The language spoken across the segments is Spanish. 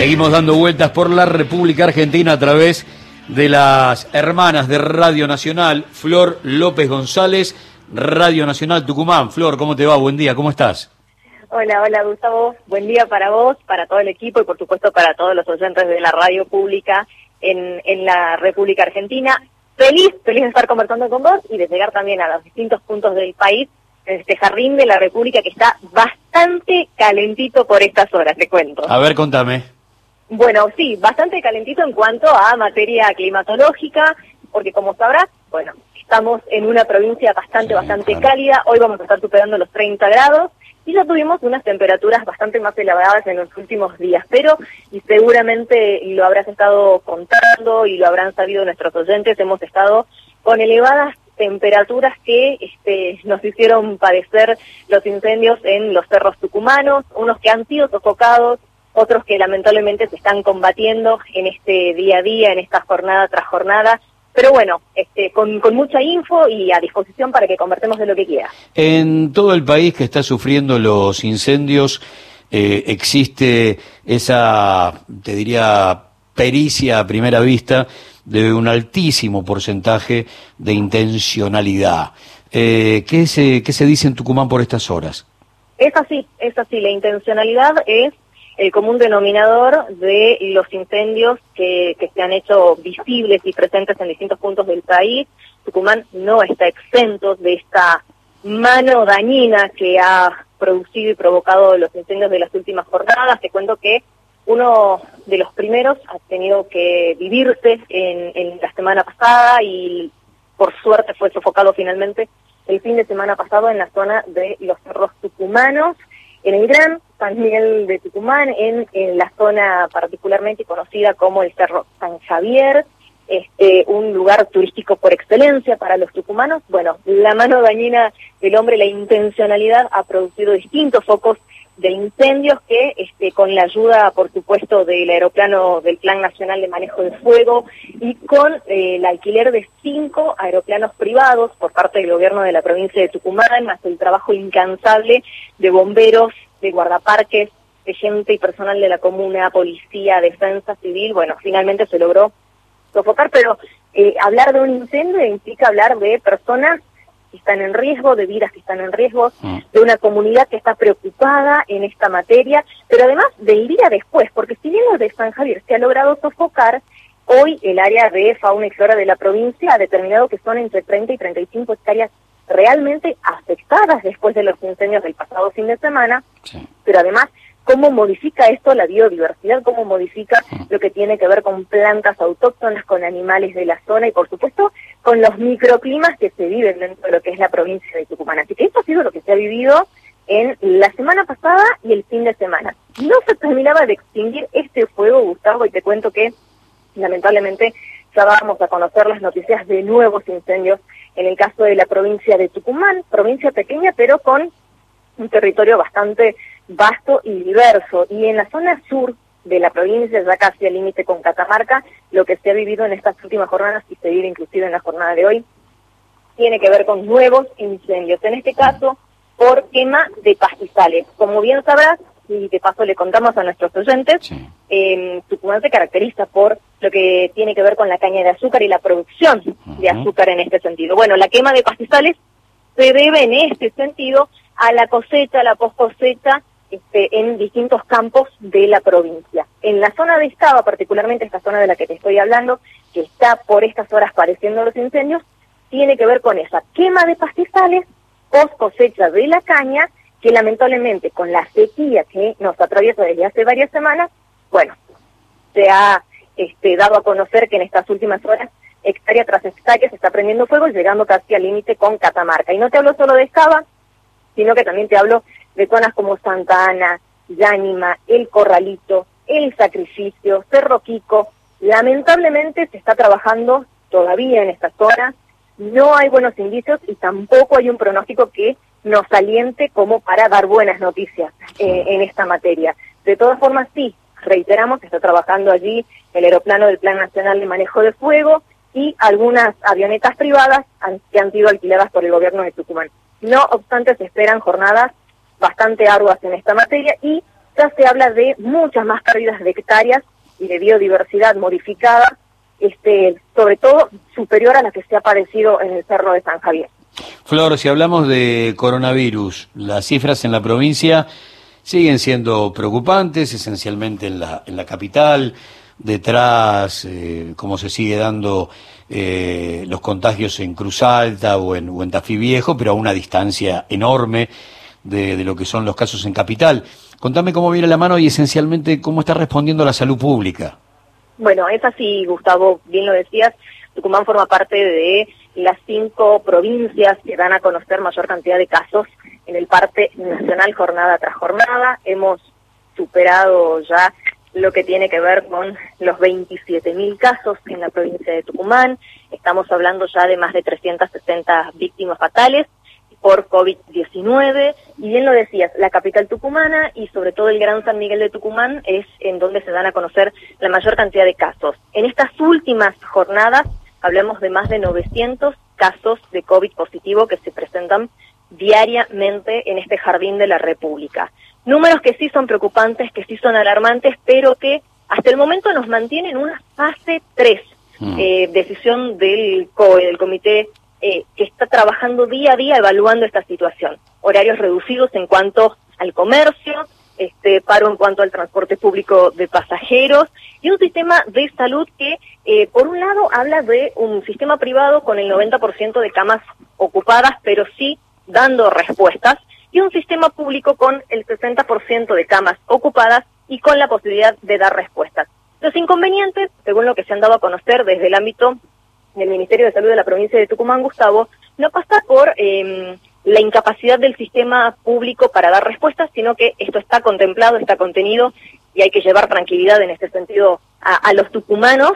Seguimos dando vueltas por la República Argentina a través de las hermanas de Radio Nacional, Flor López González, Radio Nacional Tucumán. Flor, ¿cómo te va? Buen día, ¿cómo estás? Hola, hola Gustavo. Buen día para vos, para todo el equipo y por supuesto para todos los oyentes de la radio pública en, en la República Argentina. Feliz, feliz de estar conversando con vos y de llegar también a los distintos puntos del país en este jardín de la República que está bastante calentito por estas horas, te cuento. A ver, contame. Bueno, sí, bastante calentito en cuanto a materia climatológica, porque como sabrás, bueno, estamos en una provincia bastante, bastante cálida, hoy vamos a estar superando los 30 grados, y ya tuvimos unas temperaturas bastante más elevadas en los últimos días, pero, y seguramente lo habrás estado contando y lo habrán sabido nuestros oyentes, hemos estado con elevadas temperaturas que este, nos hicieron padecer los incendios en los cerros tucumanos, unos que han sido sofocados, otros que lamentablemente se están combatiendo en este día a día, en esta jornada tras jornada, pero bueno, este, con, mucha info y a disposición para que convertemos de lo que quiera. En todo el país que está sufriendo los incendios, eh, existe esa, te diría, pericia a primera vista de un altísimo porcentaje de intencionalidad. Eh, ¿qué, se, ¿Qué se dice en Tucumán por estas horas? Es así, es así. La intencionalidad es el común denominador de los incendios que, que se han hecho visibles y presentes en distintos puntos del país. Tucumán no está exento de esta mano dañina que ha producido y provocado los incendios de las últimas jornadas. Te cuento que uno de los primeros ha tenido que vivirse en, en la semana pasada y por suerte fue sofocado finalmente el fin de semana pasado en la zona de los cerros tucumanos en el Gran San Miguel de Tucumán, en, en la zona particularmente conocida como el Cerro San Javier, este, un lugar turístico por excelencia para los tucumanos. Bueno, la mano dañina del hombre, la intencionalidad ha producido distintos focos de incendios que, este, con la ayuda, por supuesto, del aeroplano del Plan Nacional de Manejo de Fuego y con eh, el alquiler de cinco aeroplanos privados por parte del gobierno de la provincia de Tucumán, más el trabajo incansable de bomberos, de guardaparques, de gente y personal de la comuna, policía, defensa civil, bueno, finalmente se logró sofocar, pero eh, hablar de un incendio implica hablar de personas que están en riesgo, de vidas que están en riesgo, mm. de una comunidad que está preocupada en esta materia, pero además del día después, porque si bien lo de San Javier se ha logrado sofocar, hoy el área de fauna y flora de la provincia ha determinado que son entre 30 y 35 hectáreas realmente afectadas después de los incendios del pasado fin de semana, pero además cómo modifica esto la biodiversidad, cómo modifica lo que tiene que ver con plantas autóctonas, con animales de la zona y por supuesto con los microclimas que se viven dentro de lo que es la provincia de Tucumán. Así que esto ha sido lo que se ha vivido en la semana pasada y el fin de semana. No se terminaba de extinguir este fuego, Gustavo, y te cuento que lamentablemente ya vamos a conocer las noticias de nuevos incendios en el caso de la provincia de Tucumán, provincia pequeña pero con un territorio bastante vasto y diverso. Y en la zona sur de la provincia, ya casi al límite con Catamarca, lo que se ha vivido en estas últimas jornadas y se vive inclusive en la jornada de hoy, tiene que ver con nuevos incendios. En este caso, por quema de pastizales. Como bien sabrás, y de paso le contamos a nuestros oyentes, eh, Tucumán se caracteriza por lo que tiene que ver con la caña de azúcar y la producción de azúcar en este sentido. Bueno, la quema de pastizales se debe en este sentido a la cosecha, a la post cosecha este, en distintos campos de la provincia. En la zona de Estaba, particularmente esta zona de la que te estoy hablando, que está por estas horas padeciendo los incendios, tiene que ver con esa quema de pastizales, post cosecha de la caña, que lamentablemente con la sequía que nos atraviesa desde hace varias semanas, bueno, se ha este, dado a conocer que en estas últimas horas hectárea tras hectárea se está prendiendo fuego, llegando casi al límite con Catamarca. Y no te hablo solo de Estaba, sino que también te hablo de zonas como Santa Ana, Yánima, El Corralito, El Sacrificio, Cerro Quico. Lamentablemente se está trabajando todavía en esta zona, no hay buenos indicios y tampoco hay un pronóstico que nos aliente como para dar buenas noticias eh, en esta materia. De todas formas, sí, reiteramos, que está trabajando allí el aeroplano del Plan Nacional de Manejo de Fuego y algunas avionetas privadas que han sido alquiladas por el gobierno de Tucumán. No obstante, se esperan jornadas bastante arduas en esta materia y ya se habla de muchas más pérdidas de hectáreas y de biodiversidad modificada, este, sobre todo superior a la que se ha padecido en el Cerro de San Javier. Flor, si hablamos de coronavirus, las cifras en la provincia siguen siendo preocupantes, esencialmente en la, en la capital, detrás, eh, como se sigue dando eh, los contagios en Cruz Alta o en, o Tafí Viejo, pero a una distancia enorme de, de, lo que son los casos en capital. Contame cómo viene la mano y esencialmente cómo está respondiendo la salud pública. Bueno, es así, Gustavo, bien lo decías, Tucumán forma parte de las cinco provincias que dan a conocer mayor cantidad de casos en el parte nacional jornada tras jornada. Hemos superado ya lo que tiene que ver con los 27.000 casos en la provincia de Tucumán. Estamos hablando ya de más de 360 víctimas fatales por COVID-19. Y bien lo decías, la capital tucumana y sobre todo el Gran San Miguel de Tucumán es en donde se dan a conocer la mayor cantidad de casos. En estas últimas jornadas hablemos de más de 900 casos de COVID positivo que se presentan diariamente en este jardín de la República. Números que sí son preocupantes, que sí son alarmantes, pero que hasta el momento nos mantienen una fase 3, mm. eh, decisión del COE, del Comité eh, que está trabajando día a día evaluando esta situación. Horarios reducidos en cuanto al comercio, este paro en cuanto al transporte público de pasajeros y un sistema de salud que, eh, por un lado, habla de un sistema privado con el 90% de camas ocupadas, pero sí dando respuestas, y un sistema público con el 60% de camas ocupadas y con la posibilidad de dar respuestas. Los inconvenientes, según lo que se han dado a conocer desde el ámbito del Ministerio de Salud de la provincia de Tucumán, Gustavo, no pasa por eh, la incapacidad del sistema público para dar respuestas, sino que esto está contemplado, está contenido y hay que llevar tranquilidad en este sentido a, a los tucumanos,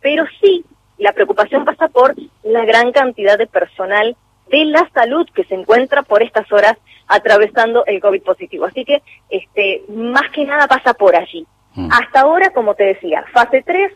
pero sí la preocupación pasa por la gran cantidad de personal de la salud que se encuentra por estas horas atravesando el COVID positivo. Así que este más que nada pasa por allí. Mm. Hasta ahora, como te decía, fase 3,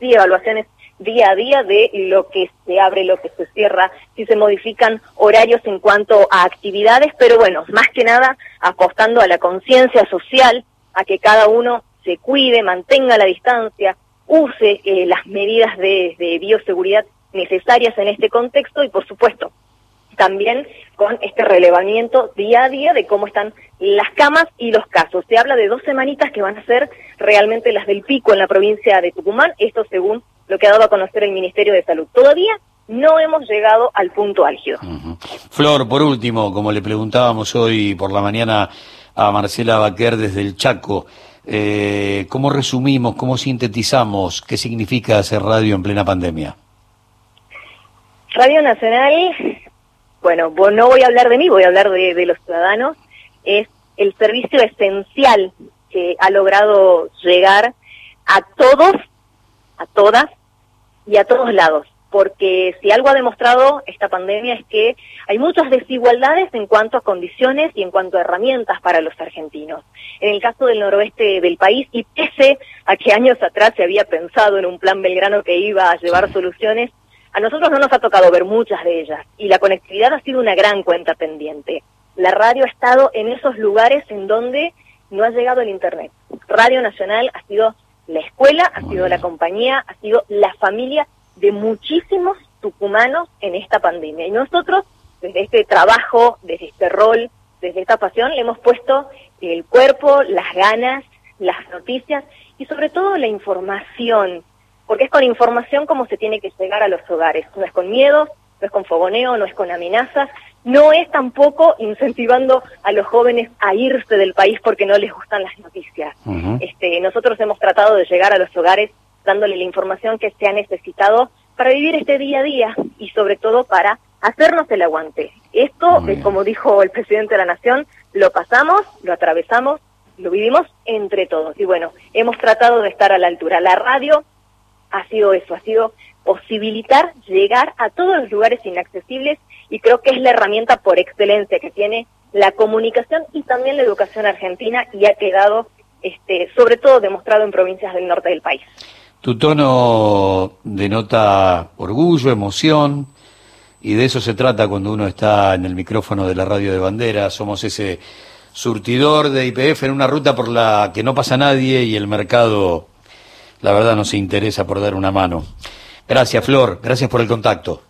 sí, evaluaciones día a día de lo que se abre, lo que se cierra, si se modifican horarios en cuanto a actividades, pero bueno, más que nada apostando a la conciencia social, a que cada uno se cuide, mantenga la distancia, use eh, las medidas de, de bioseguridad necesarias en este contexto y por supuesto también con este relevamiento día a día de cómo están las camas y los casos. Se habla de dos semanitas que van a ser realmente las del pico en la provincia de Tucumán, esto según lo que ha dado a conocer el Ministerio de Salud. Todavía no hemos llegado al punto álgido. Flor, por último, como le preguntábamos hoy por la mañana a Marcela Baquer desde el Chaco, eh, ¿cómo resumimos, cómo sintetizamos qué significa hacer radio en plena pandemia? Radio Nacional, bueno, no voy a hablar de mí, voy a hablar de, de los ciudadanos, es el servicio esencial que ha logrado llegar a todos, a todas y a todos lados, porque si algo ha demostrado esta pandemia es que hay muchas desigualdades en cuanto a condiciones y en cuanto a herramientas para los argentinos. En el caso del noroeste del país, y pese a que años atrás se había pensado en un plan Belgrano que iba a llevar soluciones, a nosotros no nos ha tocado ver muchas de ellas, y la conectividad ha sido una gran cuenta pendiente. La radio ha estado en esos lugares en donde no ha llegado el Internet. Radio Nacional ha sido la escuela, ha sido la compañía, ha sido la familia de muchísimos tucumanos en esta pandemia. Y nosotros, desde este trabajo, desde este rol, desde esta pasión, le hemos puesto el cuerpo, las ganas, las noticias y sobre todo la información, porque es con información como se tiene que llegar a los hogares, no es con miedo, no es con fogoneo, no es con amenazas, no es tampoco incentivando a los jóvenes a irse del país porque no les gustan las noticias. este, nosotros hemos tratado de llegar a los hogares dándole la información que se ha necesitado para vivir este día a día y sobre todo para hacernos el aguante. Esto, es como dijo el presidente de la Nación, lo pasamos, lo atravesamos, lo vivimos entre todos. Y bueno, hemos tratado de estar a la altura. La radio ha sido eso, ha sido posibilitar llegar a todos los lugares inaccesibles y creo que es la herramienta por excelencia que tiene la comunicación y también la educación argentina y ha quedado este, sobre todo demostrado en provincias del norte del país. Tu tono denota orgullo, emoción, y de eso se trata cuando uno está en el micrófono de la radio de bandera. Somos ese surtidor de IPF en una ruta por la que no pasa nadie y el mercado, la verdad, no se interesa por dar una mano. Gracias, Flor. Gracias por el contacto.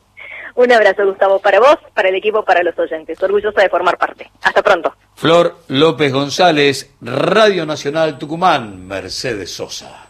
Un abrazo, Gustavo, para vos, para el equipo, para los oyentes. Orgullosa de formar parte. Hasta pronto. Flor López González, Radio Nacional Tucumán, Mercedes Sosa.